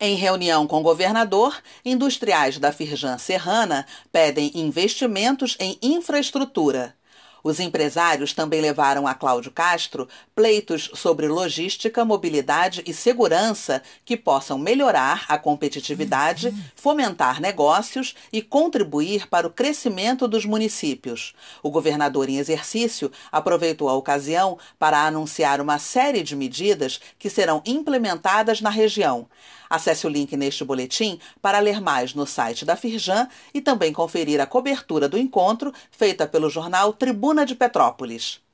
Em reunião com o governador, industriais da Firjan Serrana pedem investimentos em infraestrutura. Os empresários também levaram a Cláudio Castro pleitos sobre logística, mobilidade e segurança que possam melhorar a competitividade, fomentar negócios e contribuir para o crescimento dos municípios. O governador em exercício aproveitou a ocasião para anunciar uma série de medidas que serão implementadas na região. Acesse o link neste boletim para ler mais no site da Firjan e também conferir a cobertura do encontro feita pelo jornal Tribuna de Petrópolis.